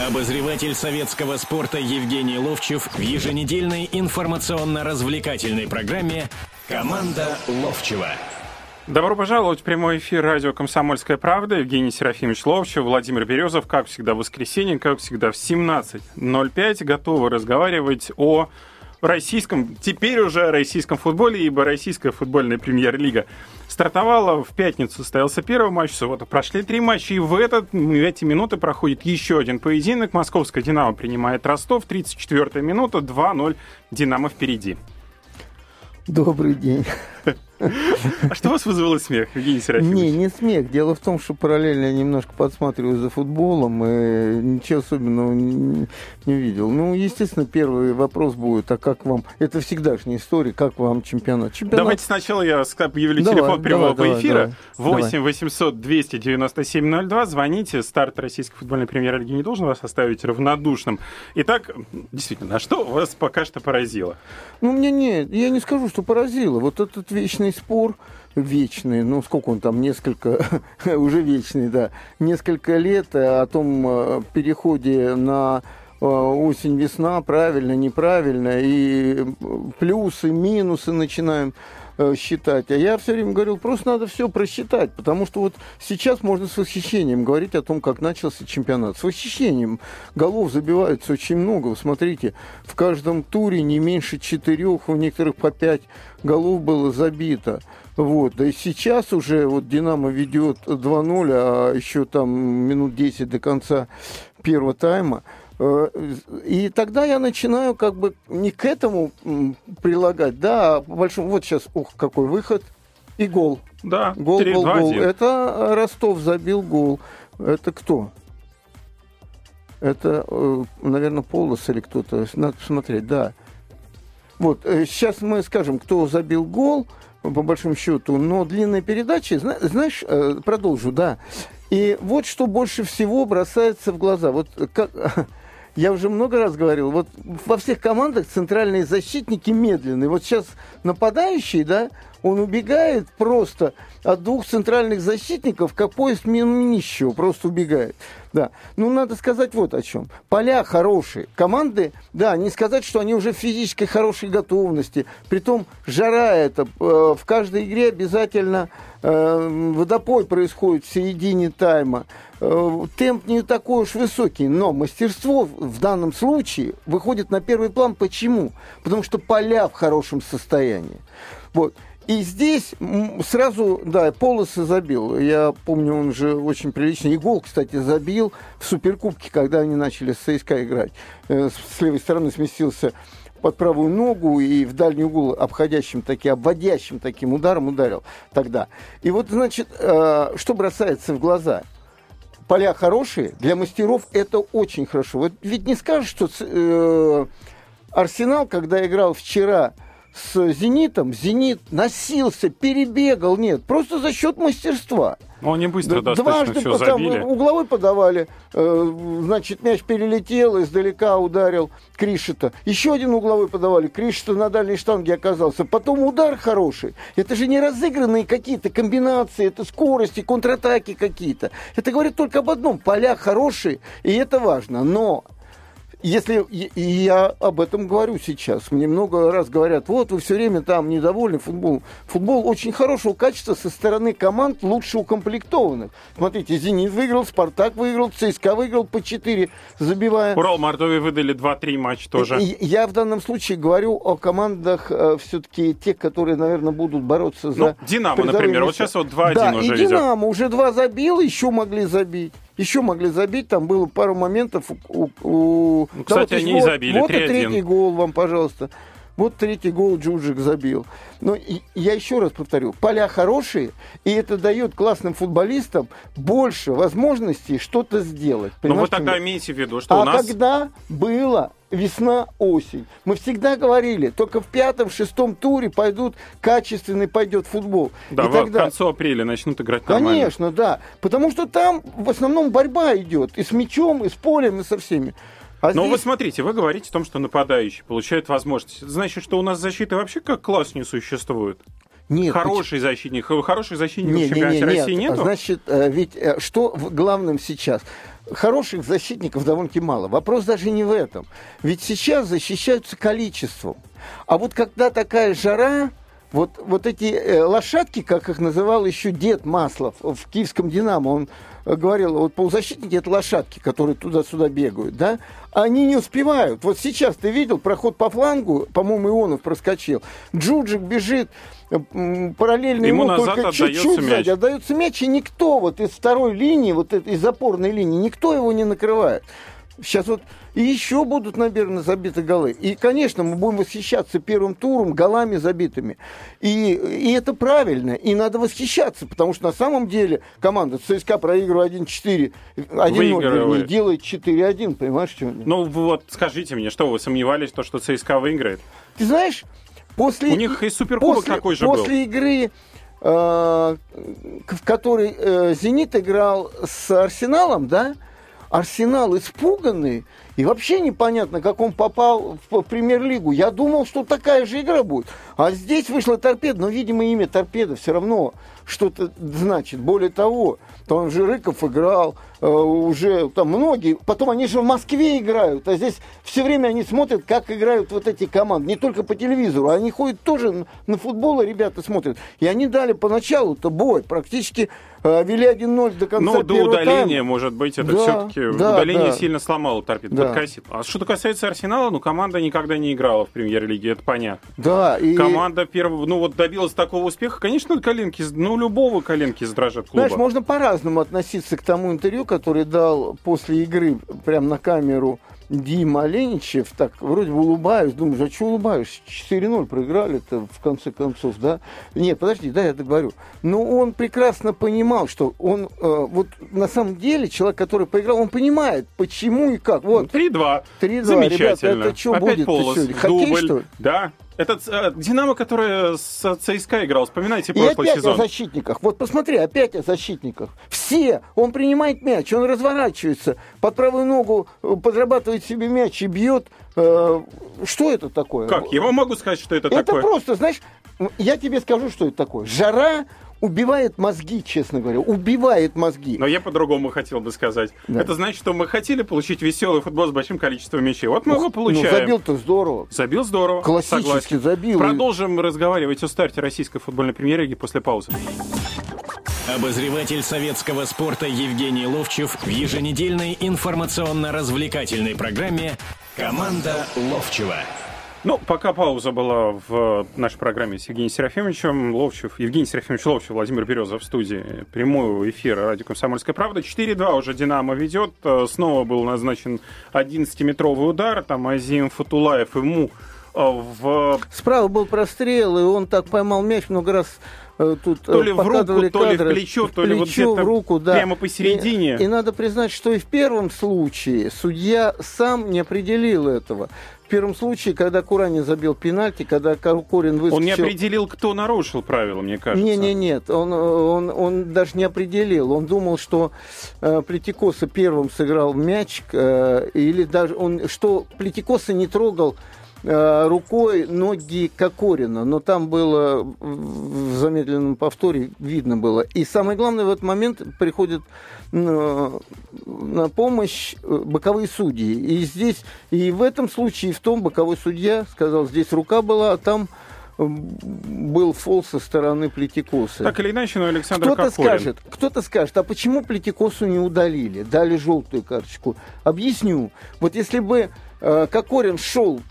Обозреватель советского спорта Евгений Ловчев в еженедельной информационно-развлекательной программе «Команда Ловчева». Добро пожаловать в прямой эфир радио «Комсомольская правда». Евгений Серафимович Ловчев, Владимир Березов, как всегда в воскресенье, как всегда в 17.05. Готовы разговаривать о российском, теперь уже российском футболе, ибо российская футбольная премьер-лига стартовала. В пятницу состоялся первый матч, в субботу прошли три матча, и в, этот, в эти минуты проходит еще один поединок. Московская «Динамо» принимает Ростов, 34-я минута, 2-0, «Динамо» впереди. Добрый день. А что вас вызвало смех, Евгений Серафимович? Не, не смех. Дело в том, что параллельно я немножко подсматриваю за футболом и ничего особенного не, не видел. Ну, естественно, первый вопрос будет, а как вам... Это всегда же не история, как вам чемпионат? чемпионат... Давайте сначала я объявлю давай, телефон прямого давай, эфира. давай, 8 800 297 02. Звоните. Старт российской футбольной премьер-лиги не должен вас оставить равнодушным. Итак, действительно, а что вас пока что поразило? Ну, мне нет, я не скажу, что поразило. Вот этот вечный спор, вечный, ну, сколько он там, несколько, уже вечный, да, несколько лет о том э, переходе на э, осень-весна, правильно, неправильно, и плюсы, минусы начинаем э, считать. А я все время говорил, просто надо все просчитать, потому что вот сейчас можно с восхищением говорить о том, как начался чемпионат. С восхищением голов забивается очень много. Вы смотрите, в каждом туре не меньше четырех, у некоторых по пять голов было забито. Вот. И сейчас уже вот Динамо ведет 2-0, а еще там минут 10 до конца первого тайма. Э, И тогда я начинаю как бы не к этому прилагать, да, а по большому... Вот сейчас, ух, какой выход. И гол. Да, Гол, 3, гол, 2, гол. 1. Это Ростов забил гол. Это кто? Это, э, наверное, Полос или кто-то. Надо посмотреть, да. Вот, э, сейчас мы скажем, кто забил гол, по большому счету, но длинная передача, зна- знаешь, э, продолжу, да. И вот что больше всего бросается в глаза. Вот как, я уже много раз говорил, вот во всех командах центральные защитники медленные. Вот сейчас нападающий, да, он убегает просто от двух центральных защитников, как поезд мимо нищего, просто убегает. Да. Ну, надо сказать вот о чем. Поля хорошие. Команды, да, не сказать, что они уже в физической хорошей готовности. Притом жара это. э, В каждой игре обязательно э, водопой происходит в середине тайма. Э, Темп не такой уж высокий, но мастерство в данном случае выходит на первый план. Почему? Потому что поля в хорошем состоянии. Вот. И здесь сразу, да, полосы забил. Я помню, он же очень прилично. И гол, кстати, забил в Суперкубке, когда они начали с ЦСКА играть. Э, С левой стороны сместился под правую ногу и в дальний угол обходящим таким, обводящим таким ударом ударил тогда. И вот, значит, э, что бросается в глаза? Поля хорошие, для мастеров это очень хорошо. Вот ведь не скажешь, что э, Арсенал, когда играл вчера с «Зенитом», «Зенит» носился, перебегал, нет, просто за счет мастерства. Ну, они быстро Да, достаточно все потом забили. угловой подавали, э, значит, мяч перелетел, издалека ударил Кришета. Еще один угловой подавали, Кришета на дальней штанге оказался. Потом удар хороший. Это же не разыгранные какие-то комбинации, это скорости, контратаки какие-то. Это говорит только об одном, поля хорошие, и это важно. Но если и я об этом говорю сейчас, мне много раз говорят, вот вы все время там недовольны футболом. Футбол очень хорошего качества со стороны команд лучше укомплектованных. Смотрите, Зенит выиграл, Спартак выиграл, ЦСКА выиграл по 4, забивая. Урал Мордовии выдали 2-3 матча тоже. Я в данном случае говорю о командах все-таки тех, которые, наверное, будут бороться за. Ну, «Динамо», например, вот сейчас вот 2-1 да, уже и ведет. Динамо уже два забил, еще могли забить. Еще могли забить, там было пару моментов у... у- Ну, кстати, вот, они и вот, забили, Вот и 3:1. третий гол вам, пожалуйста. Вот третий гол Джуджик забил. Но я еще раз повторю, поля хорошие, и это дает классным футболистам больше возможностей что-то сделать. Но Ну, вы тогда имеете в виду, что а у нас... когда было весна-осень, мы всегда говорили, только в пятом-шестом туре пойдут качественный пойдет футбол. Да, и в тогда, концу апреля начнут играть нормально. конечно, да, потому что там в основном борьба идет и с мячом, и с полем, и со всеми. А Но здесь- вы смотрите, вы говорите о том, что нападающий получает возможность. Это значит, что у нас защиты вообще как класс не существует. Нет, Хороший защитник. Хороших защитников Не, в чемпионате не, России нет. нету? Значит, э, ведь э, что в- главным сейчас? хороших защитников довольно-таки мало. Вопрос даже не в этом. Ведь сейчас защищаются количеством. А вот когда такая жара, вот, вот эти э, лошадки, как их называл еще дед Маслов в киевском «Динамо», он э, говорил, вот полузащитники – это лошадки, которые туда-сюда бегают, да, они не успевают. Вот сейчас ты видел проход по флангу, по-моему, Ионов проскочил, Джуджик бежит, э, параллельно ему, ему только чуть-чуть сзади отдается мяч, и никто вот из второй линии, вот из опорной линии, никто его не накрывает. Сейчас вот и еще будут, наверное, забиты голы. И, конечно, мы будем восхищаться первым туром голами забитыми. И, и это правильно. И надо восхищаться, потому что на самом деле команда ЦСКА проигрывает 1-4, 1-0, делает 4-1, понимаешь, что? Ну вот скажите мне, что вы сомневались, то, что ЦСКА выиграет? Ты знаешь, после... У них и суперкубок после, такой же после был. После игры э, в которой э, «Зенит» играл с «Арсеналом», да, Арсенал испуганный, и вообще непонятно, как он попал в премьер-лигу. Я думал, что такая же игра будет. А здесь вышла торпеда, но, видимо, имя торпеда все равно что-то значит. Более того, там же Рыков играл, э, уже там многие, потом они же в Москве играют, а здесь все время они смотрят, как играют вот эти команды, не только по телевизору, они ходят тоже на футбол, и ребята смотрят. И они дали поначалу-то бой, практически э, вели 1-0 до конца Ну, до удаления, тайма. может быть, это да, все-таки да, удаление да. сильно сломало торпеду, да. подкосило. А что касается Арсенала, ну, команда никогда не играла в премьер-лиге, это понятно. Да, и... Команда первого, ну, вот добилась такого успеха, конечно, коленки, ну, любого коленки задрожат клуба. Знаешь, можно по-разному относиться к тому интервью, который дал после игры прямо на камеру Дима Оленичев, так вроде бы улыбаюсь, думаю, а что улыбаюсь? 4-0 проиграли-то в конце концов, да? Нет, подожди, да, я договорю. Но он прекрасно понимал, что он, э, вот на самом деле, человек, который поиграл, он понимает, почему и как. Вот. 3-2. 3-2. Замечательно. Ребята, это что Опять будет? Полос, Хоккей, дубль. что ли? Да, этот э, Динамо, который с ЦСКА играл, вспоминайте прошлый и опять сезон. о защитниках. Вот посмотри, опять о защитниках. Все. Он принимает мяч, он разворачивается, под правую ногу э, подрабатывает себе мяч и бьет. Э, что это такое? Как? Я вам могу сказать, что это, это такое. Это просто, знаешь, я тебе скажу, что это такое. Жара, убивает мозги, честно говоря, убивает мозги. Но я по-другому хотел бы сказать. Да. Это значит, что мы хотели получить веселый футбол с большим количеством мячей. Вот мы Ух, его ну, получаем. Ну, забил-то здорово. Забил здорово. Классически согласен. забил. Продолжим разговаривать о старте российской футбольной премьер-лиги после паузы. Обозреватель советского спорта Евгений Ловчев в еженедельной информационно-развлекательной программе «Команда Ловчева». Ну, пока пауза была в нашей программе с Евгением Серафимовичем Ловчев, Евгений Серафимович Ловчев, Владимир Березов в студии прямого эфира радио «Комсомольская правда». 4-2 уже «Динамо» ведет. Снова был назначен 11-метровый удар. Там Азим Фатулаев ему э, в... Справа был прострел, и он так поймал мяч много раз э, тут то ли в руку, то ли в плечо, то ли вот в руку, да. прямо посередине. И, и надо признать, что и в первом случае судья сам не определил этого первом случае, когда Куранин забил пенальти, когда Корин выскочил... Он не определил, кто нарушил правила, мне кажется. Не, не, нет, он, он, он даже не определил. Он думал, что э, Плетикоса первым сыграл мяч, э, или даже он, что Плетикоса не трогал рукой ноги Кокорина, но там было в замедленном повторе видно было. И самое главное в этот момент приходит на помощь э, боковые судьи. И здесь, и в этом случае, и в том боковой судья сказал, здесь рука была, а там э, был фол со стороны Плетикоса. Так или иначе, но Александр кто-то скажет, кто-то скажет, а почему Плетикосу не удалили, дали желтую карточку? Объясню. Вот если бы э, Кокорин шел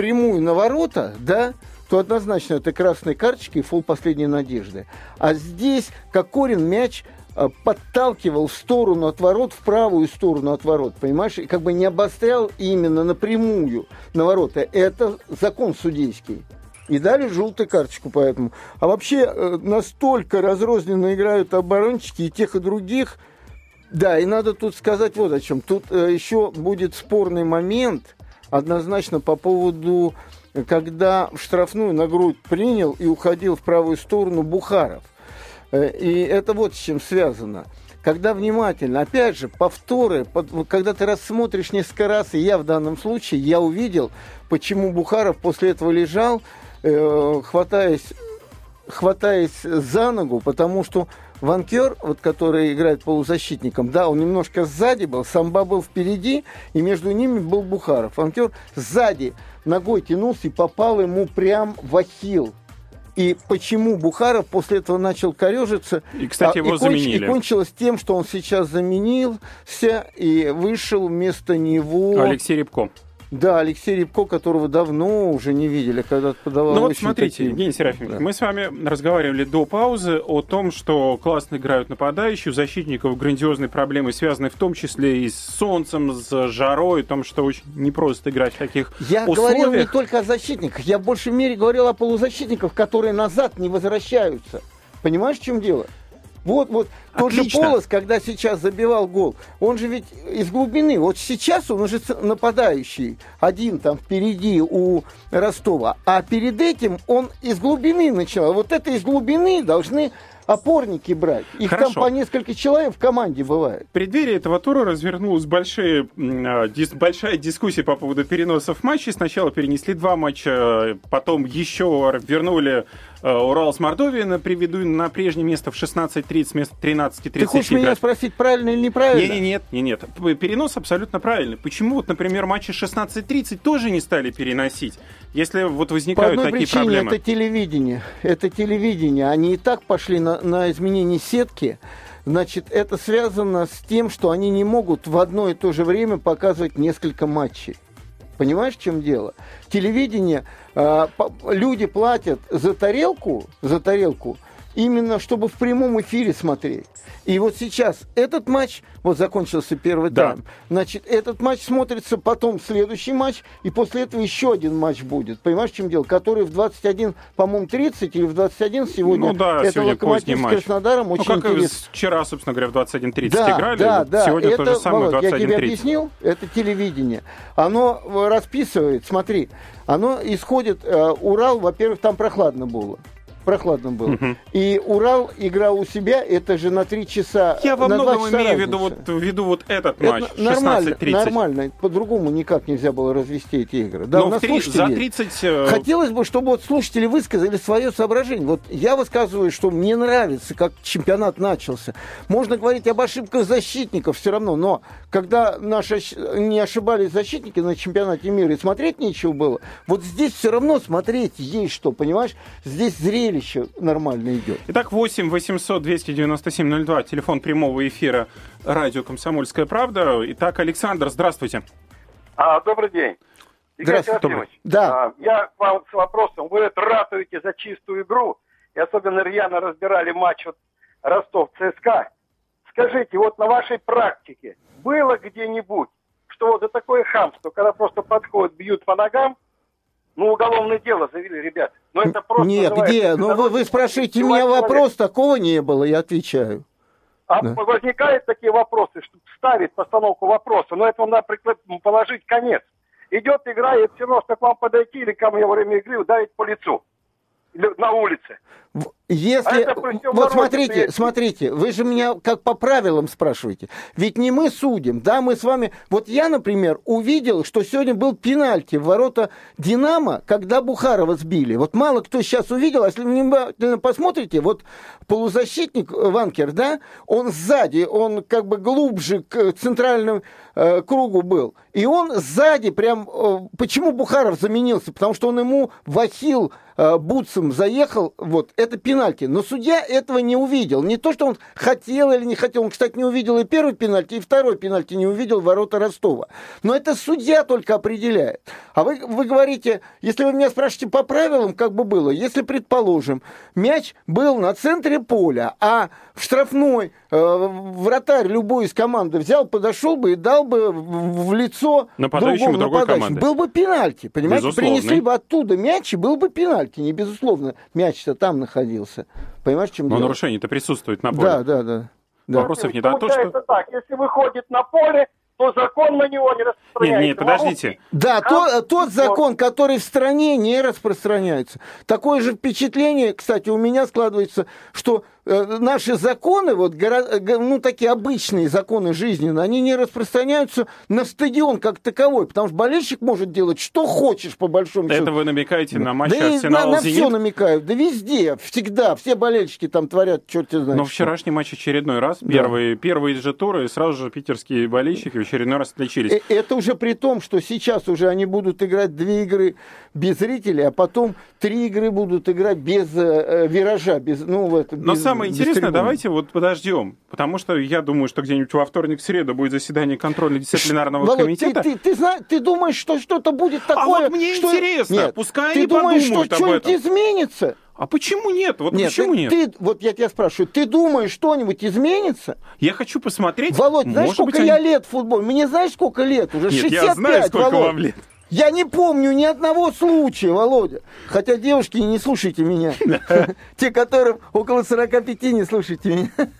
прямую на ворота, да, то однозначно это красная карточка и фол последней надежды. А здесь Кокорин мяч Э, подталкивал в сторону от ворот, в правую сторону от ворот, понимаешь, и как бы не обострял именно напрямую на ворота. Это закон судейский. И дали желтую карточку поэтому. А вообще э, настолько разрозненно играют оборончики и тех, и других. Да, и надо тут сказать вот о чем. Тут э, еще будет спорный момент однозначно по поводу, когда в штрафную на грудь принял и уходил в правую сторону Бухаров. Э, и это вот с чем связано. Когда внимательно, опять же, повторы, когда ты рассмотришь несколько раз, и я в данном случае, я увидел, почему Бухаров после этого лежал, э, хватаясь, хватаясь за ногу, потому что Ванкер, вот, который играет полузащитником, да, он немножко сзади был, Самба был впереди, и между ними был Бухаров. Ванкер сзади ногой тянулся и попал ему прям в ахилл. И почему Бухаров после этого начал корежиться? И, кстати, его а, и заменили. и кончилось тем, что он сейчас заменился и вышел вместо него... Алексей Рябко. Да, Алексей Рябко, которого давно уже не видели, когда подавал Ну вот смотрите, такие- Евгений Серафимович, Да. мы с вами разговаривали до паузы о том, что классно играют нападающие, у защитников грандиозные проблемы, связанные в том числе и с солнцем, с жарой, о том, что очень непросто играть в таких Я условиях. говорил не только о защитниках, я в большей мере говорил о полузащитниках, которые назад не возвращаются. Понимаешь, в чем дело? Вот, вот, тот же. Полос, когда сейчас забивал гол, он же ведь из глубины. Вот сейчас он уже нападающий, один там впереди у Ростова. А перед этим он из глубины начинал. Вот это из глубины должны опорники брать. Их Хорошо. там по несколько человек в команде бывает. В преддверии этого тура развернулась а, дис- большая дискуссия по поводу переносов матчей. Сначала перенесли два матча, потом еще вернули э, Урал с Мордовией на, приведу, на прежнее место в 16.30 вместо 13.30 Ты хочешь меня играть. спросить, правильно или неправильно? Не, не, нет, не, нет. П- Перенос абсолютно правильный. Почему, вот, например, матчи 16.30 тоже не стали переносить, если вот По возникают одной такие причине проблемы? это телевидение. Это телевидение. Они и так пошли на, на изменение сетки. Значит, это связано с тем, что они не могут в одно и то же время показывать несколько матчей. Понимаешь, в чем дело? Телевидение, э, по- люди платят за тарелку, за тарелку, именно чтобы в прямом эфире смотреть. И вот сейчас этот матч, вот закончился первый Да. тайм, значит, этот матч смотрится, потом следующий матч, и после этого еще один матч будет. Понимаешь, в чем дело? Который в 21, по-моему, 30 или в 21 сегодня. Ну да, это сегодня Локомотив с матч. Краснодаром. Ну, Очень как и интересно. вчера, собственно говоря, в 21.30 Да, играли, да, да. сегодня это, то же самое Володь, я тебе 21.30. объяснил, это телевидение. Оно э, расписывает, смотри, оно исходит, э, Урал, во-первых, там прохладно было. Прохладно было. И Урал играл у себя, это же на три часа. Я во многом имею в виду вот, в виду вот этот Это матч, нормально, 16.30. нормально. По-другому никак нельзя было развести эти игры. Да, у Но нас в три- слушатели за есть. 30... э, Хотелось бы, чтобы вот слушатели высказали свое соображение. Вот я высказываю, что мне нравится, как чемпионат начался. Можно говорить об ошибках защитников все равно, но когда наши не ошибались защитники на чемпионате мира и смотреть нечего было, вот здесь все равно смотреть есть что, понимаешь? Здесь зрелище нормально идет. Итак, 8 800 297 02, телефон прямого эфира радио «Комсомольская правда». Итак, Александр, здравствуйте. А, добрый день. Игорь Здравствуйте. Да. а, я вам с вопросом. Вы это ратуете за чистую игру, и особенно рьяно разбирали матч вот Ростов-ЦСКА. Скажите, вот на вашей практике было где-нибудь, что вот за такое хамство, когда просто подходят, бьют по ногам, ну, уголовное дело завели, ребят. Но это просто Нет, где? Ну вы, вы спрашиваете меня человека. вопрос, такого не было, я отвечаю. А Да. возникают такие вопросы, что ставить постановку вопроса, но этому надо положить конец. Идет игра, и все равно, что к вам подойти или ко мне во время игры ударить по лицу. На улице. Если... А вот смотрите, стоит. смотрите, вы же меня как по правилам спрашиваете. Ведь не мы судим, да, мы с вами... Вот я, например, увидел, что сегодня был пенальти в ворота «Динамо», когда Бухарова сбили. Вот мало кто сейчас увидел, а если внимательно посмотрите, вот полузащитник Ванкер, да, он сзади, он как бы глубже к центральному э, кругу был. И он сзади прям... э, почему Бухаров заменился? Потому что он ему вахил бутсом заехал, вот, это пенальти. Но судья этого не увидел. Не то, что он хотел или не хотел. Он, кстати, не увидел и первый пенальти, и второй пенальти не увидел ворота Ростова. Но это судья только определяет. А вы, вы говорите, если вы меня спрашиваете по правилам, как бы было, если, предположим, мяч был на центре поля, а в штрафной э, вратарь любой из команды взял, подошел бы и дал бы в, лицо Нападающему другому нападающему. Был бы пенальти, понимаете? Принесли бы оттуда мяч, и был бы пенальти. Не безусловно, мяч-то там находился. Понимаешь, чем Но дело? нарушение-то присутствует на поле. Да, да, да. да. Вопросов нет. А то, что... так, если выходит на поле, то закон на него не Нет, распространяется. нет, подождите. Да, А? то- тот закон, который в стране не распространяется. Такое же впечатление, кстати, у меня складывается, что наши законы, вот, ну, такие обычные законы жизни, они не распространяются на стадион как таковой, потому что болельщик может делать что хочешь, по большому счету. Это вы намекаете на матч да Арсенал на, на Зенит? все намекают, да везде, всегда, все болельщики там творят, черт знает. Но вчерашний матч очередной раз, да. первый, первый же тур, и сразу же питерские болельщики в очередной раз отличились. Э, это уже при том, что сейчас уже они будут играть две игры без зрителей, а потом три игры будут играть без э, виража, без, ну, вот, Но без, самое интересное, давайте вот подождем, потому что я думаю, что где-нибудь во вторник, в среду будет заседание контрольно-дисциплинарного Володь, комитета. Ты, ты, ты, знаешь, ты думаешь, что что-то будет такое? А вот мне что... интересно, Нет, пускай ты они думаешь, что подумают об что-нибудь изменится? А почему нет? Вот нет, почему ты, нет? Ты, вот я тебя спрашиваю, ты думаешь, что-нибудь изменится? Я хочу посмотреть. Володь, знаешь, сколько быть, я они... лет в футболе? Мне знаешь, сколько лет? Уже Нет, 65, я знаю, сколько Володь. вам лет. Я не помню ни одного случая, Володя. Хотя, девушки, не слушайте меня. Те, которым около 45, не слушайте меня.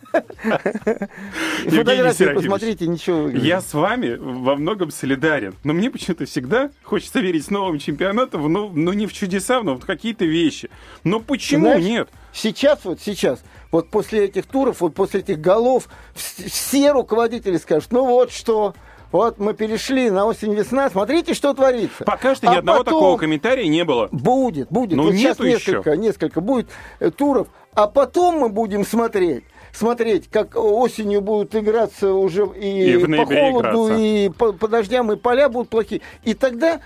Фотографии посмотрите, ничего. Я с вами во многом солидарен. Но мне почему-то всегда хочется верить новым чемпионатом, ну, ну не в чудеса, но в какие-то вещи. Но почему нет? Сейчас, вот сейчас, вот после этих туров, вот после этих голов, все руководители скажут, ну вот что, вот мы перешли на осень-весна, смотрите, что творится. Пока что а ни одного потом... такого комментария не было. Будет, будет. Ну, вот сейчас несколько, еще. несколько будет э, туров, а потом мы будем смотреть смотреть, как осенью будут играться уже и, И по холоду, играться. и по, по дождям, и поля будут плохие. И тогда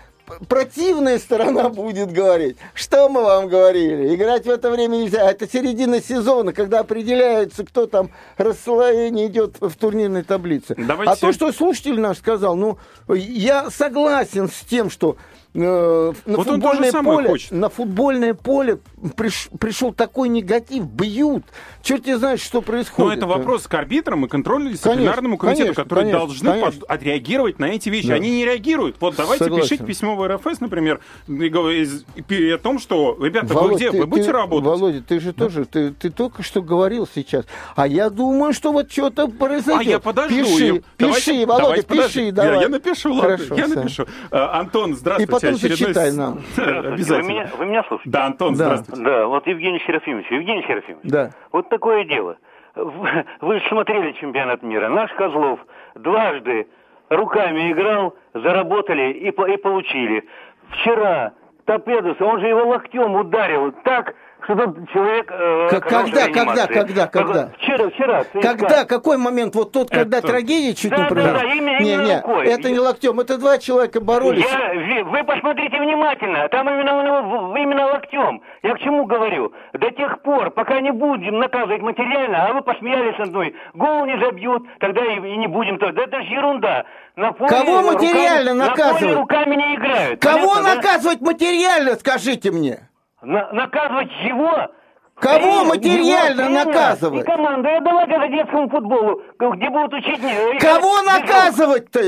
противная сторона будет говорить, что мы вам говорили, играть в это время нельзя. Это середина сезона, когда определяется, кто там расслоение идет в турнирной таблице. Давайте... А то, что слушатель наш сказал, ну, я согласен с тем, что э, на, Вот футбольное поле, хочет. на футбольное поле приш, пришел такой негатив, бьют. Черт не знает, что Но происходит. это вопрос к арбитрам и контрольно-дисциплинарному комитету, конечно, которые конечно, должны конечно. под- отреагировать на эти вещи. Да. Они не реагируют. Вот давайте Согласен. пишите письмо в РФС, например, и о том, что, ребята, вы Володь, где? ты- вы будете ты- работать? Володя, ты же тоже, ты, ты только что говорил сейчас. А я думаю, что вот что-то произойдет. А я подожду. Пиши, и- давайте- пиши, Володя, давайте пиши, подожди. давай. Я, я напишу, ладно, Хорошо, я Сань. напишу. А, Антон, здравствуйте. И потом очередной зачитай нам. Обязательно. Вы меня, вы меня слушаете? Да, Антон, Да. здравствуйте. Да, вот Евгений Серафимович. Евгений Серафимович. Да. Вот такое дело. Вы смотрели чемпионат мира. Наш Козлов дважды руками играл, заработали и, и получили. Вчера Торпедос, он же его локтем ударил так, что человек... э, К- оказался когда, когда, когда, когда? Вчера, вчера. Когда, какой момент? Вот тот, когда Это- трагедия чуть Да, не да, произошла? да, именно- не, именно не, рукой. это не локтем, это два человека боролись. Я, вы посмотрите внимательно, там именно, именно локтем. Я к чему говорю? До тех пор, пока не будем наказывать материально, а вы посмеялись над мной, гол не забьют, тогда и, и не будем. Да это же ерунда. На поле Кого руками- материально На наказывать? поле руками не играют. Кого Понятно, да? наказывать материально, скажите мне? На- наказывать его? Кого материально его наказывать? И команду. Я давайте за детскому футболу, где будут учить... Кого наказывать-то?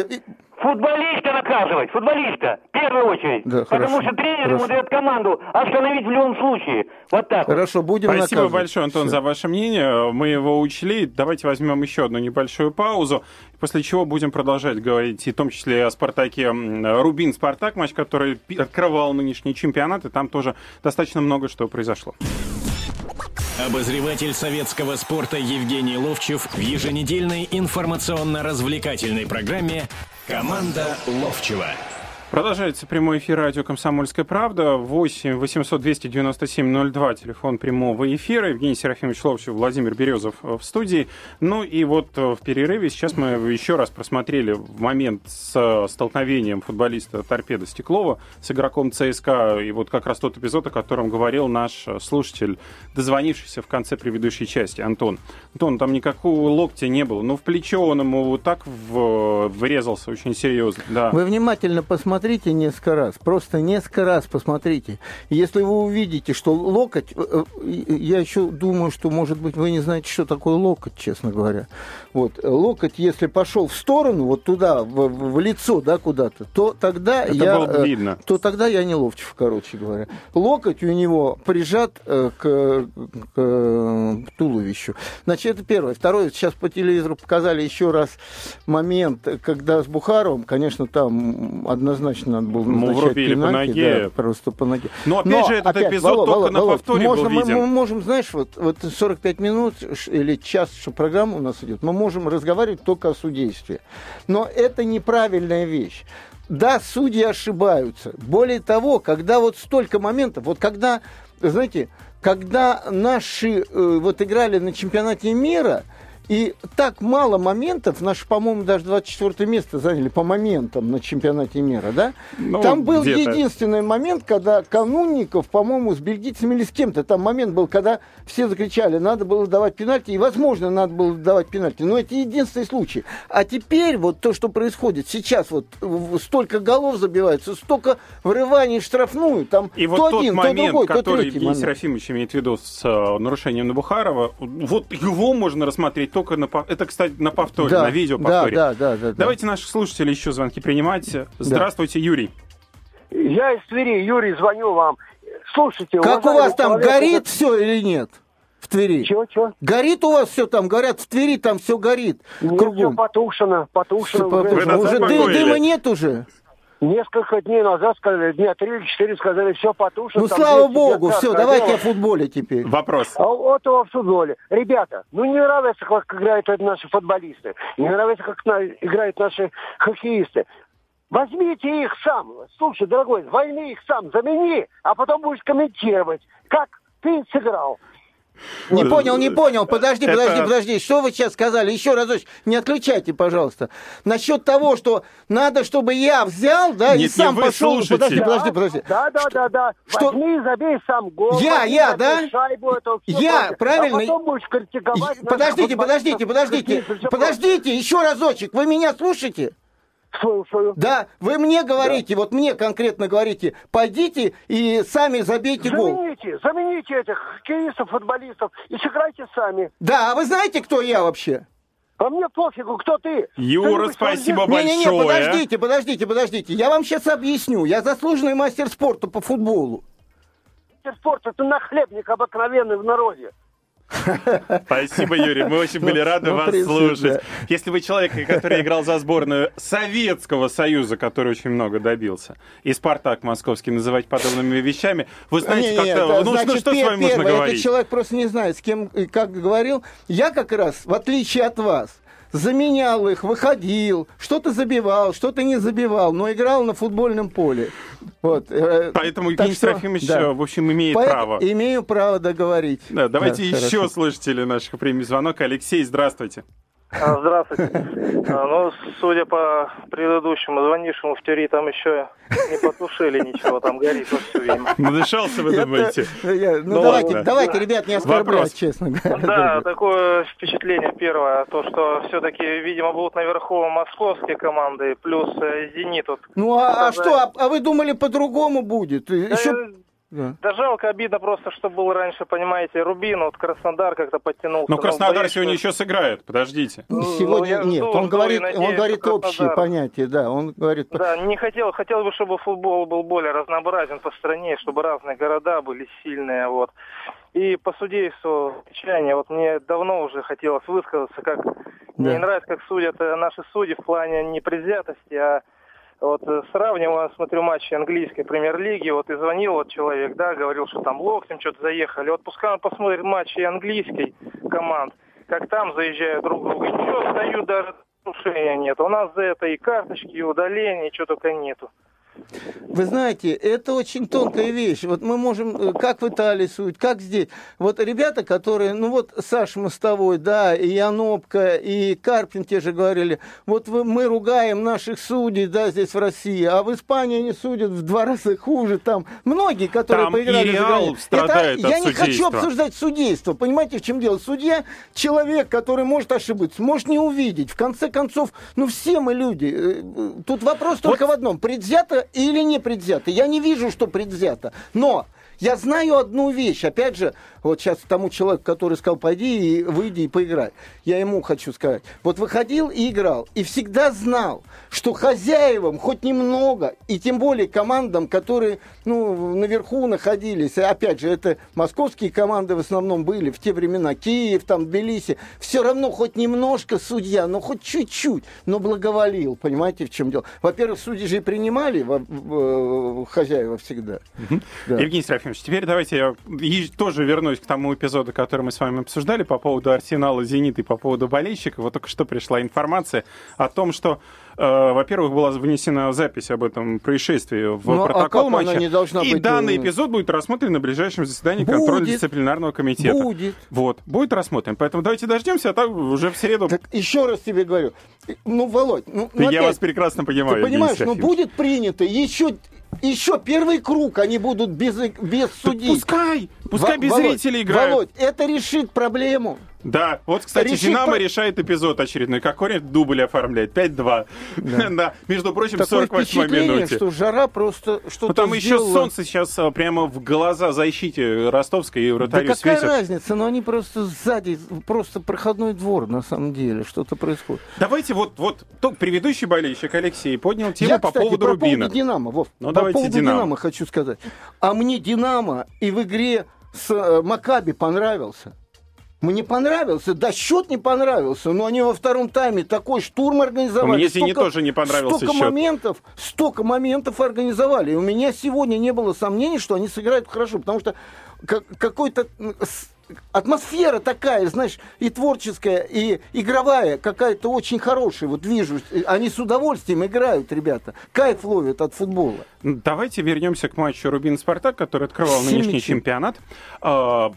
Футболиста наказывать, футболиста, в первую очередь. Да, Потому хорошо, что тренер хорошо. ему дает команду остановить в любом случае. Вот так. вот. Хорошо, будем Спасибо наказывать. большое, Антон, Всё. за ваше мнение. Мы его учли. Давайте возьмем еще одну небольшую паузу, после чего будем продолжать говорить, и в том числе о Спартаке Рубин-Спартак, матч, который открывал нынешний чемпионат, и там тоже достаточно много что произошло. Обозреватель советского спорта Евгений Ловчев в еженедельной информационно-развлекательной программе «Команда Ловчева». Продолжается прямой эфир радио «Комсомольская правда». 8 800 297 02, телефон прямого эфира. Евгений Серафимович Ловчев, Владимир Березов в студии. Ну и вот э, в перерыве сейчас мы еще раз просмотрели момент с э, столкновением футболиста Торпеда Стеклова с игроком ЦСКА. И вот как раз тот эпизод, о котором говорил наш э, слушатель, дозвонившийся в конце предыдущей части, Антон. Антон, там никакого локтя не было. Но в плечо он ему вот так в- врезался очень серьезно. Да. Вы внимательно посмотрите несколько раз, просто несколько раз посмотрите. Если вы увидите, что локоть, э, э, я еще думаю, что, может быть, вы не знаете, что такое локоть, честно говоря. Вот, э, локоть, если пошел в сторону, вот туда, в, в- лицо, да, куда-то, то тогда Это я... было бы видно. То тогда я не ловчив, короче говоря. Локоть у него прижат к, к, э, туловищу. Значит, это первое. Второе, сейчас по телевизору показали еще раз момент, когда с Бухаровым, конечно, там однозначно однозначно надо было Ну, назначать врубили по пенальти, ноге. да, просто по ноге. Но опять же, этот эпизод только на повторе был можно, мы- виден. Мы, можем, знаешь, вот, вот 45 минут или час, что программа у нас идет, мы можем разговаривать только о судействе. Но это неправильная вещь. Да, судьи ошибаются. Более того, когда вот столько моментов, вот когда, знаете, когда наши э, вот играли на чемпионате мира, и так мало моментов, наши, по-моему, даже 24 место заняли по моментам на чемпионате мира, да? Ну, Там был единственный момент, когда Канунников, по-моему, с бельгийцами или с кем-то, там момент был, когда все закричали, надо было давать пенальти, и, возможно, надо было давать пенальти, но это единственный случай. А теперь вот то, что происходит сейчас, вот столько голов забивается, столько врываний в штрафную, там И вот то тот один, момент, то другой, то который третий Евгений момент. Серафимович имеет в виду с э, нарушением Набухарова, вот его можно рассмотреть только на... пов- Это, кстати, на повторе, Да, на видео да, повторе. да, да, да, да. Давайте наших слушателей еще звонки принимать. Здравствуйте, Юрий. Я из Твери, Юрий, звоню вам. Слушайте, Как у вас там человек, горит все или нет? В Твери. Чего, чего? Горит у вас все там, горят в Твери, там все горит Нет, все кругом. потушено, потушено. Всё уже. потушено. Вы Уже нас ды- успокоили. дыма нет уже. Несколько дней назад сказали, дня три или четыре сказали, все потушено. Ну, слава 200 богу, все, ходило. давайте о футболе теперь. Вопрос. А вот его в футболе. Ребята, ну не нравится, как играют наши футболисты. Не нравится, как на- играют наши хоккеисты. Возьмите их сам. Слушай, дорогой, возьми их сам, замени, а потом будешь комментировать, как ты сыграл. Не понял, не понял. Подожди, Это- подожди, подожди. Что вы сейчас сказали? Еще разочек. Не отключайте, пожалуйста. Насчет того, что надо, чтобы я взял, да, и Нет, не сам вы пошел. слушайте. Подожди, подожди, подожди. Да, да, да, да. что- Возьми и забей сам гол. Я, я, да? Шайбу, это всё Я, прочее. правильно? А потом будешь критиковать. наших Подождите, подождите, подождите. Подождите, еще разочек. Вы меня слушаете? Свою. Да, вы мне говорите, вот мне конкретно говорите, пойдите и сами забейте гол. Замените, замените этих хоккеистов, футболистов и сыграйте сами. Да, а вы знаете, кто я вообще? А мне пофигу, кто ты. Юра, Ты спасибо Не-не-не, большое. подождите, подождите, подождите. Я вам сейчас объясню. Я заслуженный мастер спорта по футболу. мастер спорта, ты нахлебник обыкновенный в народе. Спасибо, Юрий. Мы очень были рады ну, в вас слушать. Если вы человек, который играл за сборную Советского Союза, который очень много добился, и Спартак московский называть подобными вещами, вы знаете, как-то... это Ну, что, с вами можно говорить? Этот человек просто не знает, с кем и как говорил. Я как раз, в отличие от вас, заменял их, выходил, что-то забивал, что-то не забивал, но играл на футбольном поле. Вот. э, Поэтому так Евгений что, Серафимович, да. э, в общем, имеет Поэтому право. Имею право договорить. Да, давайте Да, еще хорошо. слушатели наших примем звонок. Алексей, здравствуйте. А, Здравствуйте. А, Ну, судя по предыдущему звонившему в Твери, там еще не потушили ничего, там горит вовсю, видимо. Надышался, вы думаете? я- ну, Ну давайте, ладно. давайте, ребят, не оскорблять, Вопрос. честно говоря. Да, такое впечатление первое, то, что все-таки, видимо, будут наверху московские команды, плюс э, «Зенит». Вот. Ну а, а что, а, а вы думали по-другому будет? Да, Еще... э, Да жалко, обидно просто, что был раньше, понимаете, Рубин, вот Краснодар как-то подтянулся. Но Ну, Краснодар боюсь, сегодня что- еще сыграет. Подождите. Ну, Сегодня я нет, жду, он жду говорит, надеюсь, он говорит общие понятия, да, он говорит. Да, не хотел, хотел бы, чтобы футбол был более разнообразен по стране, чтобы разные города были сильные, вот. И по судейству отчаяния, вот мне давно уже хотелось высказаться, как мне Да. не нравится, как судят э, наши судьи в плане не предвзятости, а вот э, сравнивая, смотрю матчи английской премьер-лиги, вот и звонил вот человек, да, говорил, что там локтем что-то заехали. Вот пускай он посмотрит матчи английской команд, как там заезжают друг. И Ничего, встают, даже нарушения нет. У нас за это и карточки, и удаления, ничего только нету. Вы знаете, это очень тонкая вещь. Вот мы можем, э, как в Италии судят, как здесь. Вот ребята, которые, ну вот Саша Мостовой, да, и Янопка, и Карпин те же говорили, вот вы, мы ругаем наших судей, да, здесь в России, а в Испании они судят в два раза хуже. Там многие, которые Там поиграли и за Реал страдает Это- от Я не хочу обсуждать судейство. Понимаете, в чем дело? Судья – человек, который может ошибиться, может не увидеть. В конце концов, ну все мы люди. Э, э, Тут вопрос только в одном. Предвзято или не предвзято? Я не вижу, что предвзято. Но Я знаю одну вещь. Опять же, вот сейчас тому человеку, который сказал, пойди и выйди и поиграй. Я ему хочу сказать. Вот выходил и играл. И всегда знал, что хозяевам хоть немного, и тем более командам, которые ну, наверху находились, опять же, это московские команды в основном были в те времена, Киев, там, Тбилиси, все равно хоть немножко судья, ну хоть чуть-чуть, но благоволил, понимаете, в чем дело. Во-первых, судьи же и принимали в, хозяева всегда. Да. Евгений Серафимович, теперь давайте я тоже вернусь к тому эпизоду, который мы с вами обсуждали по поводу Арсенала, Зенита и по поводу болельщиков. Вот только что пришла информация о том, что Э, во-первых, была внесена запись об этом происшествии в ну, а протокол а матча. не и быть... данный эпизод будет рассмотрен на ближайшем заседании контрольно-дисциплинарного комитета. Будет. Вот, будет рассмотрен. Поэтому давайте дождемся, а так уже в среду... Так еще раз тебе говорю. Ну, Володь, ну, ну Я опять, вас прекрасно понимаю. Ты понимаешь, ну будет принято еще еще первый круг они будут без, без судей. Пускай, пускай без Володь, зрителей играют. Володь, это решит проблему. Да, вот, кстати, Решит Динамо по... решает эпизод очередной. Какой дубль оформляет? 5-2. Да. да. Между прочим, Такое 48 минуте. что жара просто что-то Ну, там сделала... еще солнце сейчас а, прямо в глаза защите ростовской и вратарю да какая светит. разница? Но они просто сзади, просто проходной двор, на самом деле. Что-то происходит. Давайте вот, вот тот предыдущий болельщик Алексей поднял тему Я, по кстати, поводу Рубина. Поводу Динамо, Вов, ну, по поводу Динамо. Динамо хочу сказать. А мне Динамо и в игре с э, Макаби понравился. Мне понравился, да, счет не понравился, но они во втором тайме такой штурм организовали. Мне столько, тоже не понравился столько счет. моментов, столько моментов организовали. И у меня сегодня не было сомнений, что они сыграют хорошо, потому что какой-то атмосфера такая, знаешь, и творческая, и игровая, какая-то очень хорошая. Вот вижу, они с удовольствием играют, ребята. Кайф ловят от футбола. Давайте вернемся к матчу Рубин-Спартак, который открывал нынешний чемпионат. А,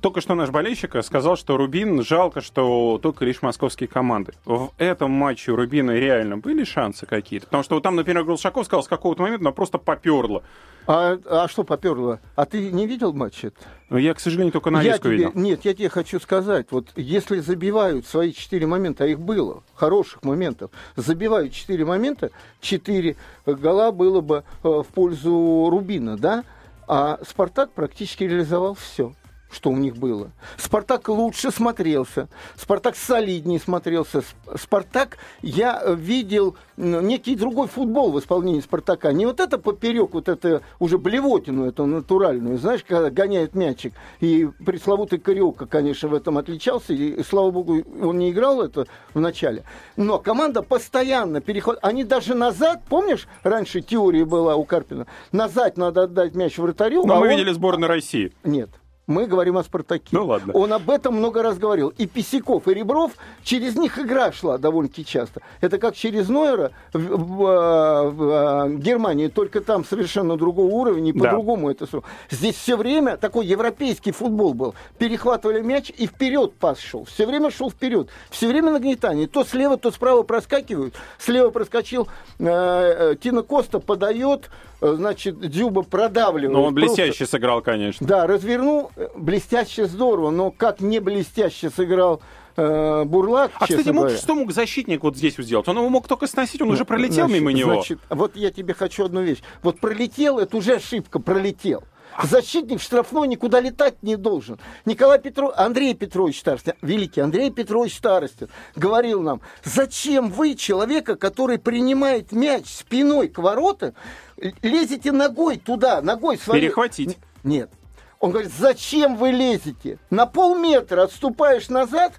только что наш болельщик сказал, что Рубин жалко, что только лишь московские команды. В этом матче у Рубина реально были шансы какие-то? Потому что вот там, например, Глушаков сказал, с какого-то момента она просто поперло. А, а что поперло? А ты не видел матч это? Ну, я, к сожалению, только навеску я тебе, видел. Нет, я тебе хочу сказать, вот если забивают свои четыре момента, а их было, хороших моментов, забивают четыре момента, четыре гола было бы э, в пользу Рубина, да? А Спартак практически реализовал все что у них было. Спартак лучше смотрелся, Спартак солиднее смотрелся. Спартак, я видел некий другой футбол в исполнении Спартака. Не вот это поперек, вот это уже блевотину, эту натуральную, знаешь, когда гоняет мячик. И пресловутый Кариока, конечно, в этом отличался. И, слава богу, он не играл это в начале. Но команда постоянно переходит. Они даже назад, помнишь, раньше теория была у Карпина, назад надо отдать мяч вратарю. Но а мы он... видели сборную России. Нет. Мы говорим о «Спартаке». Ну ладно. Он об этом много раз говорил. И Писяков, и Ребров, через них игра шла довольно-таки часто. Это как через Нойера в, в, в, в Германии, только там совершенно другого уровня, и по-другому да. это Здесь все время такой европейский футбол был. Перехватывали мяч и вперед пас шел. Все время шел вперед. Все время нагнетание. То слева, то справа проскакивают. Слева проскочил э, э, Тина Коста, подает, значит, Дзюба продавливает. Ну, он блестяще просто... сыграл, конечно. Да, развернул, э, блестяще здорово, но как не блестяще сыграл э, Бурлак. А, кстати, мог, что мог защитник вот здесь сделать? Он его мог только сносить, он уже пролетел значит, мимо него. Значит, вот я тебе хочу одну вещь. Вот пролетел, это уже ошибка, пролетел. Защитник штрафной никуда летать не должен. Николай Петров, Андрей Петрович Старостин, великий Андрей Петрович Старостин, говорил нам, зачем вы человека, который принимает мяч спиной к воротам, лезете ногой туда, ногой своей... Перехватить. Нет. Он говорит, зачем вы лезете? На полметра отступаешь назад,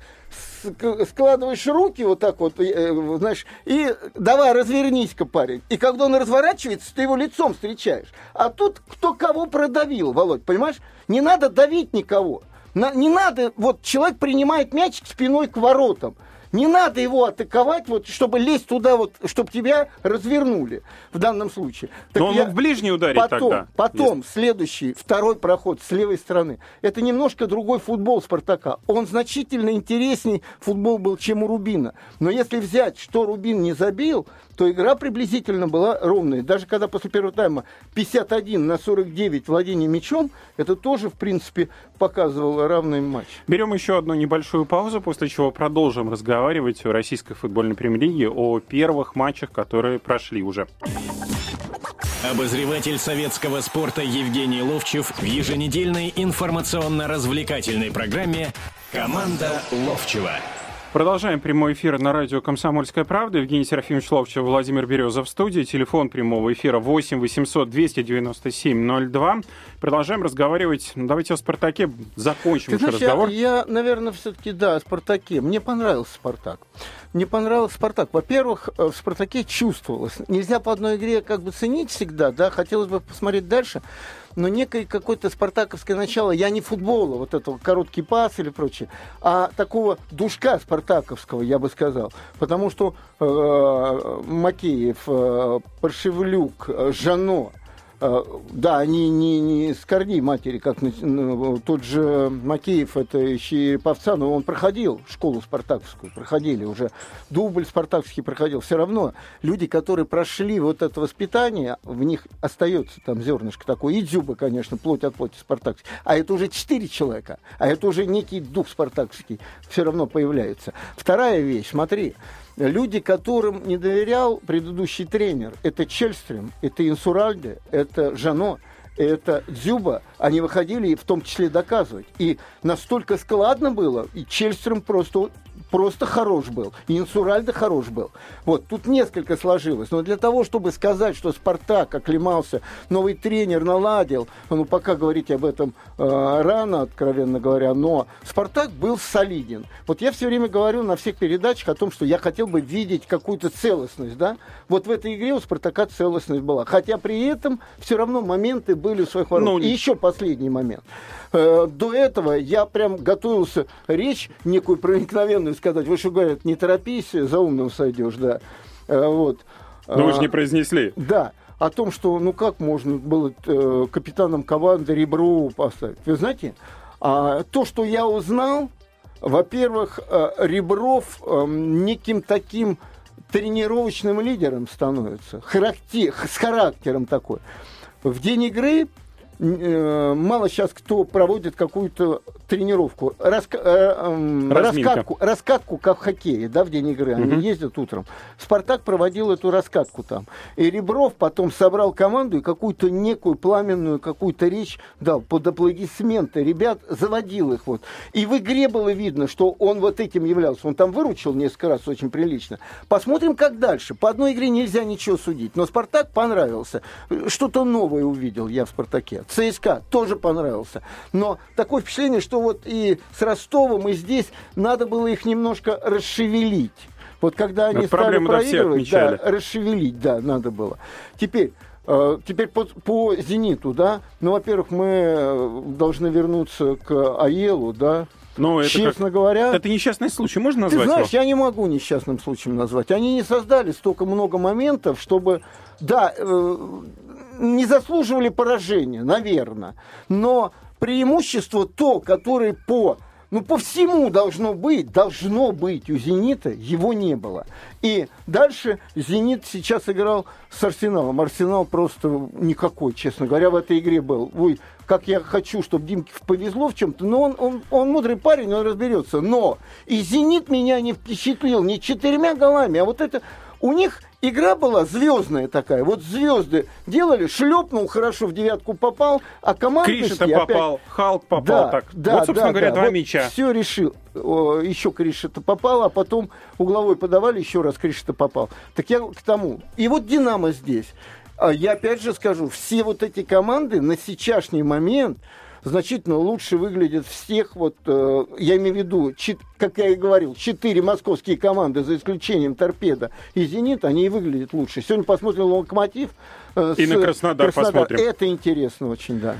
складываешь руки вот так вот, э, знаешь, и давай, развернись-ка, парень. И когда он разворачивается, ты его лицом встречаешь. А тут кто кого продавил, Володь, понимаешь? Не надо давить никого. Не надо, вот человек принимает мяч спиной к воротам. Не надо его атаковать, вот, чтобы лезть туда, вот, чтобы тебя развернули в данном случае. Так Но он я... мог в ближний ударить потом, тогда. Потом, если... следующий, второй проход с левой стороны. Это немножко другой футбол Спартака. Он значительно интересней футбол был, чем у Рубина. Но если взять, что Рубин не забил, то игра приблизительно была ровная. Даже когда после первого тайма 51 на 49 владение мячом, это тоже, в принципе, показывало равный матч. Берем еще одну небольшую паузу, после чего продолжим разговаривать в российской футбольной премьер-лиге о первых матчах, которые прошли уже. Обозреватель советского спорта Евгений Ловчев в еженедельной информационно-развлекательной программе «Команда Ловчева». Продолжаем прямой эфир на радио «Комсомольская правда». Евгений Серафимович Ловчев, Владимир Березов в студии. Телефон прямого эфира 8 800 297 02. Продолжаем разговаривать. Ну, давайте о «Спартаке» закончим Ты знаешь, разговор. Я, я, наверное, все-таки, да, о «Спартаке». Мне понравился «Спартак». Мне понравился «Спартак». Во-первых, э, в «Спартаке» чувствовалось. Нельзя по одной игре как бы ценить всегда, да, хотелось бы посмотреть дальше но некое какое-то спартаковское начало, я не футбола, вот этого короткий пас или прочее, а такого душка спартаковского, я бы сказал. Потому что э, Макеев, э, Паршевлюк, э, Жано, да, они не, не с корней матери, как ну, тот же Макеев, это еще и Павца, но он проходил школу спартаковскую, проходили уже, дубль спартаковский проходил. Все равно люди, которые прошли вот это воспитание, в них остается там зернышко такое, и Дзюба, конечно, плоть от плоти спартаковский, а это уже четыре человека, а это уже некий дух спартаковский все равно появляется. Вторая вещь, смотри, Люди, которым не доверял предыдущий тренер, это Чельстрем, это Инсуральде, это Жано, это Дзюба, они выходили и в том числе доказывать. И настолько складно было, и Чельстрем просто просто хорош был. И Инсуральда хорош был. Вот, тут несколько сложилось. Но для того, чтобы сказать, что Спартак оклемался, новый тренер наладил, ну, пока говорить об этом э, рано, откровенно говоря, но Спартак был солиден. Вот я все время говорю на всех передачах о том, что я хотел бы видеть какую-то целостность, да? Вот в этой игре у Спартака целостность была. Хотя при этом все равно моменты были у своих ворот. Ну, И еще последний момент. Э, до этого я прям готовился речь некую проникновенную сказать. Вы что говорят, не торопись, за умным сойдешь, да. Э, вот. Но вы же не А, произнесли. Да, о том, что, ну как можно было э, капитаном команды Реброву поставить. Вы знаете, а, то, что я узнал, во-первых, э, Ребров э, неким таким тренировочным лидером становится, характер, с характером такой. В день игры мало сейчас кто проводит какую-то тренировку, раска- э, раскатку, раскатку, как в хоккее, да, в день игры, они Мгм. ездят утром. Спартак проводил эту раскатку там. И Ребров потом собрал команду и какую-то некую пламенную какую-то речь дал под аплодисменты. Ребят заводил их вот. И в игре было видно, что он вот этим являлся. Он там выручил несколько раз очень прилично. Посмотрим, как дальше. По одной игре нельзя ничего судить. Но Спартак понравился. Что-то новое увидел я в Спартаке. ЦСКА тоже понравился. Но такое впечатление, что вот и с Ростовом, и здесь надо было их немножко расшевелить. Вот когда они Это стали проигрывать, да, расшевелить, да, надо было. Теперь, э, теперь по, по «Зениту», да, ну, во-первых, мы э, должны вернуться к Аелу, да. Но это Честно как- говоря, Это несчастный случай, можно ты назвать знаешь, его? я не могу несчастным случаем назвать. Они не создали столько много моментов, чтобы, да, э, не заслуживали поражения, наверное. Но преимущество то, которое по ну, по всему должно быть, должно быть у «Зенита», его не было. И дальше «Зенит» сейчас играл с «Арсеналом». «Арсенал» просто никакой, честно говоря, в этой игре был. Ой, как я хочу, чтобы Димке повезло в чем-то, но он, он, он мудрый парень, он разберется. Но и «Зенит» меня не впечатлил не четырьмя голами, а вот это... У них игра была звездная такая. Вот звезды делали, шлепнул хорошо в девятку попал, а командности Криша-то опять... попал, Халк попал. Да, так. да, вот, собственно да, говоря, да. два Вот мяча. Все решил. О, Еще Криша-то попал, а потом угловой подавали, еще раз Криша-то попал. Так я к тому. И вот Динамо здесь. А Я опять же скажу, все вот эти команды на сейчасшний момент значительно лучше выглядят всех, вот, э, я имею в виду, чет- как я и говорил, четыре московские команды, за исключением Торпеда и Зенит, они и выглядят лучше. Сегодня посмотрим Локомотив. э, И с- на Краснодар посмотрим. Это интересно очень, да.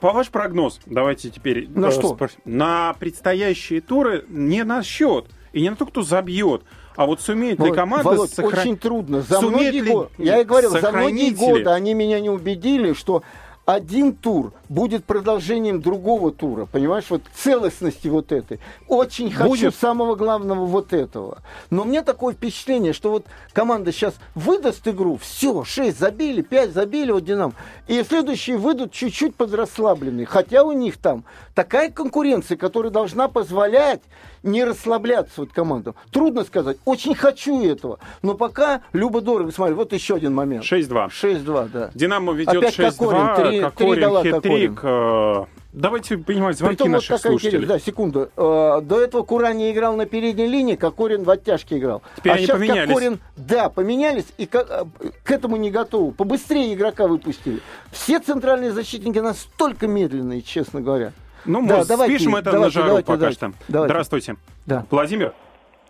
По ваш прогноз, давайте теперь... На э, что? спро- На предстоящие туры не на счет и не на то, кто забьет, а вот сумеет ли команда Володь, сохранить... очень трудно. За Сумеет многие ли годы, я и говорил, за многие годы они меня не убедили, что один тур будет продолжением другого тура, понимаешь, вот целостности вот этой. Очень хочу Будет. самого главного вот этого. Но меня такое впечатление, что вот команда сейчас выдаст игру, все, 6 забили, 5 забили, вот Динамо, и следующие выйдут чуть-чуть подрасслабленные. Хотя у них там такая конкуренция, которая должна позволять не расслабляться вот командам. Трудно сказать. Очень хочу этого. Но пока любо-дорого. Смотри, вот еще один момент. 6-2. 6-2, да. Динамо ведет Опять 6-2. Кокорин, хитрик. Э, Давайте принимать звонки Притом вот наших такая слушателей. интересная, да, секунду. Э, До этого Курани играл на передней линии, Кокорин в оттяжке играл. Теперь а они сейчас поменялись. Кокорин, да, поменялись и ко- э, к этому не готовы. Побыстрее игрока выпустили. Все центральные защитники настолько медленные, честно говоря. Ну, мы Да, давайте, спишем это давайте, на жару давайте, пока давайте. что. Давайте. Здравствуйте. Да. Владимир?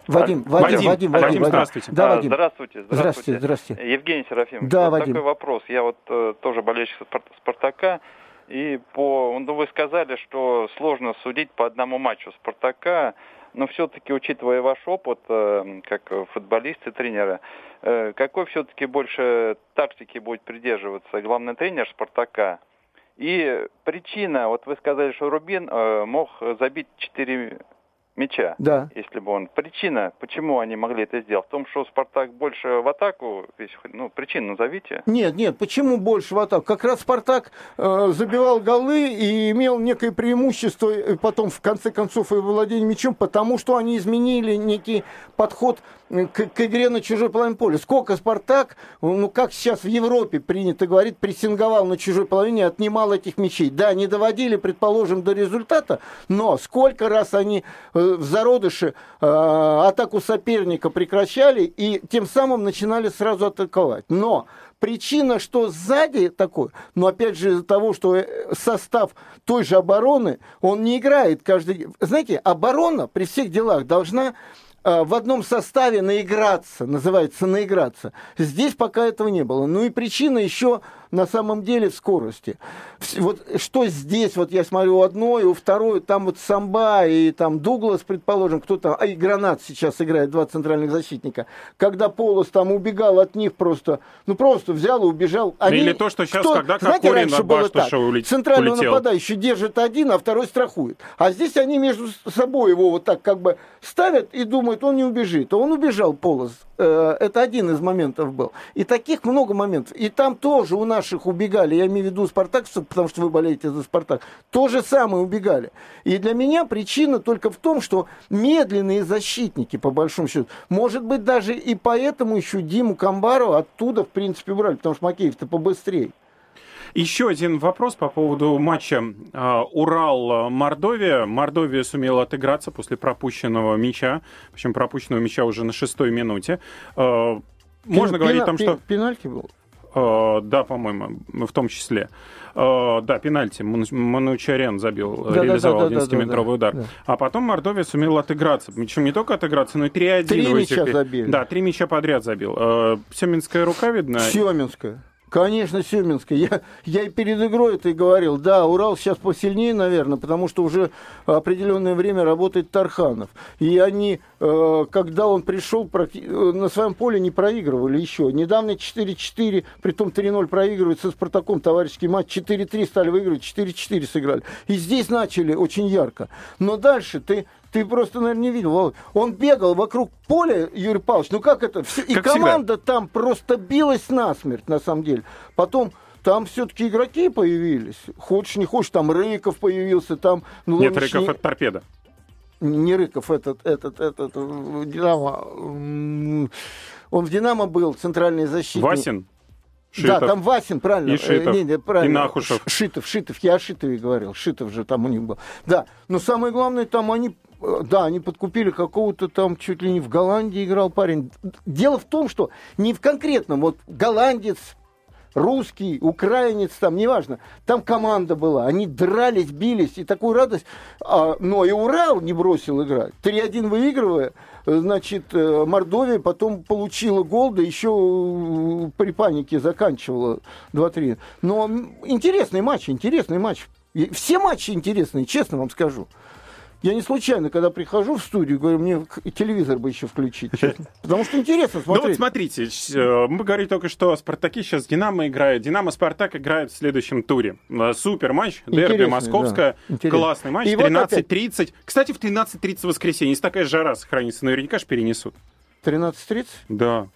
Вадим, Вадим, Вадим, Вадим, Вадим, здравствуйте. Да, А, Вадим. Здравствуйте, Здравствуйте, здравствуйте. Евгений Серафимович, Да, вот Вадим. такой вопрос. Я вот э, тоже болельщик Спар- Спартака, и по, ну, вы сказали, что сложно судить по одному матчу Спартака, но все-таки, учитывая ваш опыт, э, как футболиста и тренера, э, какой все-таки больше тактики будет придерживаться главный тренер Спартака? И причина, вот вы сказали, что Рубин э, мог забить 4 мяча Да. если бы он... Причина, почему они могли это сделать, в том, что Спартак больше в атаку, весь, ну, причину назовите. Нет, нет, почему больше в атаку? Как раз Спартак э, забивал голы и имел некое преимущество э, потом, в конце концов, и владение мячом, потому что они изменили некий подход э, к, к игре на чужой половине поля. Сколько Спартак, ну как сейчас в Европе принято говорить, прессинговал на чужой половине, отнимал этих мячей. Да, не доводили, предположим, до результата, но сколько раз они э, в зародыше э, атаку соперника прекращали и тем самым начинали сразу атаковать. Но причина, что сзади такой, но опять же из-за того, что э, состав той же обороны, он не играет каждый. Знаете, оборона при всех делах должна э, в одном составе наиграться, называется наиграться. Здесь пока этого не было. Ну и причина еще на самом деле скорости. Вот что здесь, вот я смотрю у одной, у второй, там вот Самба и там Дуглас, предположим, кто там, а и Гранат сейчас играет, два центральных защитника. Когда Полос там убегал от них просто, ну просто взял и убежал. Они- Или то, что сейчас, кто- когда знаете, Кокорин раньше было так? улет- Центрального улетел. нападающего держит один, а второй страхует. А здесь они между собой его вот так как бы ставят и думают, он не убежит. А он убежал, Полос. Э, Это один из моментов был. И таких много моментов. И там тоже у наших убегали, я имею в виду спартакцев, потому что вы болеете за Спартак, то же самое убегали. И для меня причина только в том, что медленные защитники, по большому счету, может быть, даже и поэтому еще Диму Камбару оттуда, в принципе, брали, потому что Макеев-то побыстрее. Еще один вопрос по поводу матча э, Урал-Мордовия. Мордовия сумела отыграться после пропущенного мяча, причем пропущенного мяча уже на шестой минуте. Э, Можно Пена- говорить там, пе- что... Пенальти был? Э, да, по-моему, в том числе. Э, да, пенальти. Ман- Манучарян забил, Да, да, реализовал да, да, да, 11-метровый да, удар. да. А потом Мордовия сумела отыграться. Причем не только отыграться, но и 3-1. Три мяча забили. Да, три мяча подряд забил. Э, Семенская рука, видно. Семенская. Конечно, Семенская. Я, я и перед игрой это и говорил. Да, Урал сейчас посильнее, наверное, потому что уже определенное время работает Тарханов. И они, э, когда он пришел, э, на своем поле не проигрывали еще. Недавно 4-4, притом 3-0 проигрывают со Спартаком, товарищеский матч. 4-3 стали выигрывать, 4-4 сыграли. И здесь начали очень ярко. Но дальше ты ты просто, наверное, не видел. Володь. Он бегал вокруг поля, Юрий Павлович. Ну как это? И Как всегда. команда там просто билась насмерть, на самом деле. Потом там все-таки игроки появились. Хочешь, не хочешь, там Рыков появился, там... Ну, Нет, Рыков не- это торпеда. не Рыков, этот, этот, этот, в Динамо. Он в Динамо был, центральный защитник. Васин. Да, Шитов. там Васин, правильно. И Шитов. Э, не, не, правильно. И Нахушев. Шитов, Шитов, я о Шитове говорил. Шитов же там у них был. Да, но самое главное, там они, э, да, они подкупили какого-то там, чуть ли не в Голландии играл парень. Дело в том, что не в конкретном, вот голландец, русский, украинец, там, неважно, там команда была, они дрались, бились, и такую радость, А, но и Урал не бросил играть. 3-1 выигрывая, значит, э, Мордовия потом получила гол, да еще при панике заканчивала 2-3. Но интересный матч, интересный матч. Все матчи интересные, честно вам скажу. Я не случайно, когда прихожу в студию, говорю, мне телевизор бы еще включить, честно. Потому что интересно смотреть. Ну вот смотрите, э, мы говорили только что о Спартаке сейчас Динамо играет. Динамо Спартак играет в следующем туре. Э, супер матч, дерби московская. Да. Классный матч, 13.30. Вот Кстати, в 13.30 в воскресенье, если такая жара сохранится, наверняка же перенесут. 13.30? Да.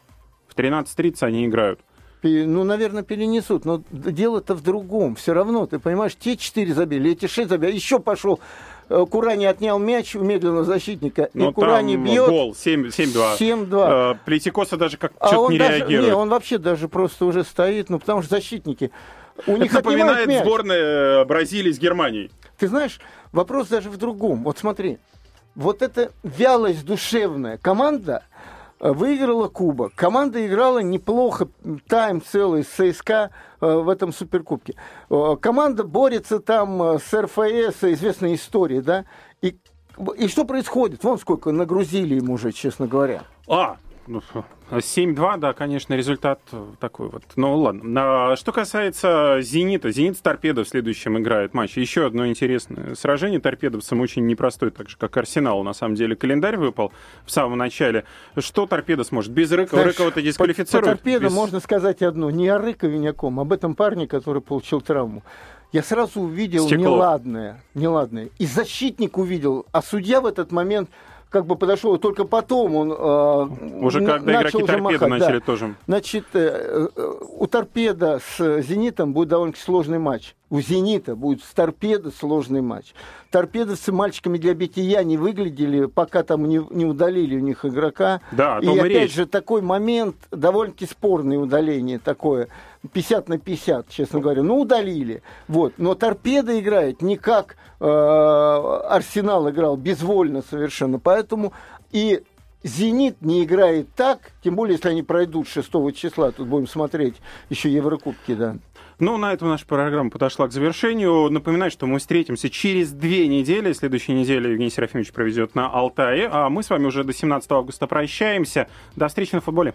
В 13.30 они играют ну, наверное, перенесут. Но дело-то в другом. Все равно, ты понимаешь, те четыре забили, эти шесть забили. Еще пошел Курани отнял мяч у медленного защитника, Но и Курани бьет... гол 7-2. 7-2. Э, Плетикоса даже как а что-то не даже, реагирует. Не, он вообще даже просто уже стоит, ну потому что защитники... У Это них напоминает мяч. сборная Бразилии с Германией. Ты знаешь, вопрос даже в другом. Вот смотри, вот эта вялость душевная команда выиграла кубок. Команда играла неплохо, тайм целый с ЦСКА э, в этом суперкубке. Э, команда борется там э, с РФС, известная история, да? И, и что происходит? Вон сколько нагрузили ему уже, честно говоря. А, 7-2, да, конечно, результат такой вот. Ну ладно. Что касается «Зенита», «Зенит» с «Торпедо» в следующем играет матч. Еще одно интересное сражение торпедовцам очень непростой, так же, как «Арсеналу». На самом деле календарь выпал в самом начале. Что «Торпедо» сможет? Без Рыкова? Рыкова-то дисквалифицирует? По, по «Торпедо» без... можно сказать одно. Не о Рыкове ни о ком, об этом парне, который получил травму. Я сразу увидел Стеклов. неладное, неладное. И защитник увидел, а судья в этот момент как бы подошел, и только потом он э, уже когда игроки торпеда махать, начали да. тоже. Значит, э, э, у торпеда с Зенитом будет довольно сложный матч. У Зенита будет с торпедо сложный матч. Торпедовцы мальчиками для бития не выглядели, пока там не, не удалили у них игрока. Да, и опять речь. же такой момент довольно-таки спорное удаление такое. 50 на 50, честно говоря. Ну, удалили. Вот. Но торпеда играет не как э, Арсенал играл, безвольно совершенно. Поэтому и Зенит не играет так, тем более, если они пройдут 6 числа, тут будем смотреть еще Еврокубки, да. Ну, на этом наша программа подошла к завершению. Напоминаю, что мы встретимся через две недели. Следующей неделе Евгений Серафимович проведет на Алтае. А мы с вами уже до 17 августа прощаемся. До встречи на футболе.